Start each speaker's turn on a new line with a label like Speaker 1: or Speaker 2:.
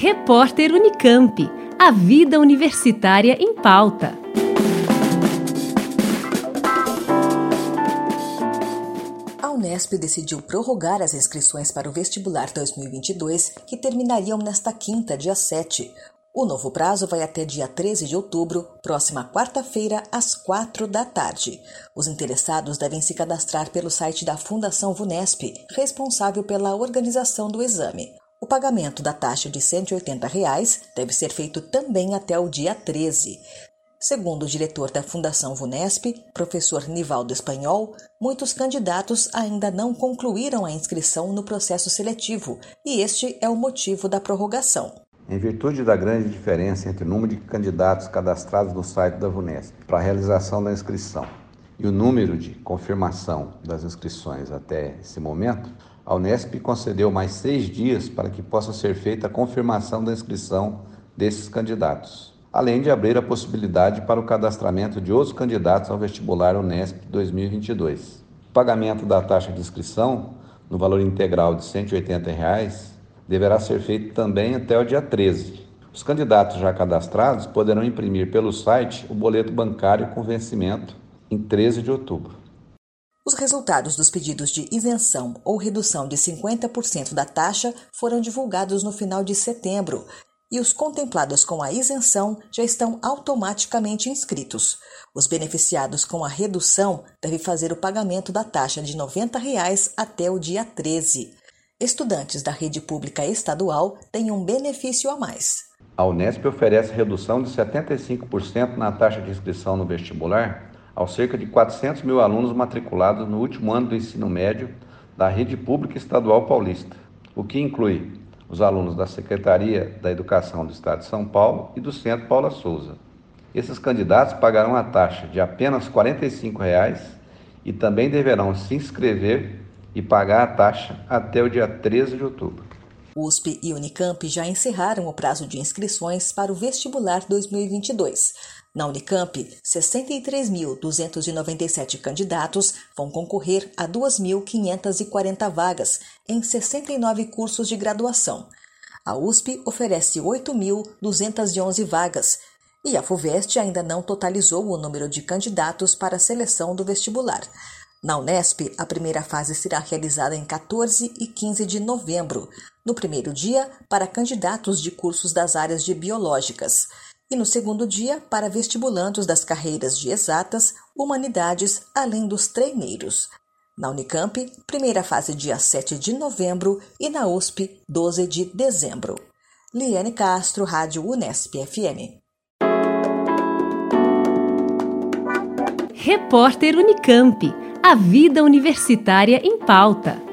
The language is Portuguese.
Speaker 1: Repórter Unicamp. A vida universitária em pauta.
Speaker 2: A Unesp decidiu prorrogar as inscrições para o vestibular 2022, que terminariam nesta quinta, dia 7. O novo prazo vai até dia 13 de outubro, próxima quarta-feira, às 4 da tarde. Os interessados devem se cadastrar pelo site da Fundação Vunesp, responsável pela organização do exame. Pagamento da taxa de 180 reais deve ser feito também até o dia 13. Segundo o diretor da Fundação Vunesp, professor Nivaldo Espanhol, muitos candidatos ainda não concluíram a inscrição no processo seletivo e este é o motivo da prorrogação.
Speaker 3: Em virtude da grande diferença entre o número de candidatos cadastrados no site da Vunesp para a realização da inscrição e o número de confirmação das inscrições até esse momento, a Unesp concedeu mais seis dias para que possa ser feita a confirmação da inscrição desses candidatos, além de abrir a possibilidade para o cadastramento de outros candidatos ao vestibular Unesp 2022. O pagamento da taxa de inscrição, no valor integral de 180 reais, deverá ser feito também até o dia 13. Os candidatos já cadastrados poderão imprimir pelo site o boleto bancário com vencimento em 13 de outubro.
Speaker 2: Os resultados dos pedidos de isenção ou redução de 50% da taxa foram divulgados no final de setembro e os contemplados com a isenção já estão automaticamente inscritos. Os beneficiados com a redução devem fazer o pagamento da taxa de 90 reais até o dia 13. Estudantes da rede pública estadual têm um benefício a mais.
Speaker 3: A Unesp oferece redução de 75% na taxa de inscrição no vestibular aos cerca de 400 mil alunos matriculados no último ano do ensino médio da rede pública estadual paulista, o que inclui os alunos da Secretaria da Educação do Estado de São Paulo e do Centro Paula Souza. Esses candidatos pagarão a taxa de apenas 45 reais e também deverão se inscrever e pagar a taxa até o dia 13 de outubro.
Speaker 2: USP e Unicamp já encerraram o prazo de inscrições para o vestibular 2022. Na Unicamp, 63.297 candidatos vão concorrer a 2.540 vagas em 69 cursos de graduação. A USP oferece 8.211 vagas e a FUVEST ainda não totalizou o número de candidatos para a seleção do vestibular. Na Unesp, a primeira fase será realizada em 14 e 15 de novembro, no primeiro dia para candidatos de cursos das áreas de biológicas e no segundo dia para vestibulandos das carreiras de exatas, humanidades, além dos treineiros. Na Unicamp, primeira fase dia 7 de novembro e na USP, 12 de dezembro. Liane Castro, Rádio Unesp FM.
Speaker 1: Repórter Unicamp. A vida universitária em pauta.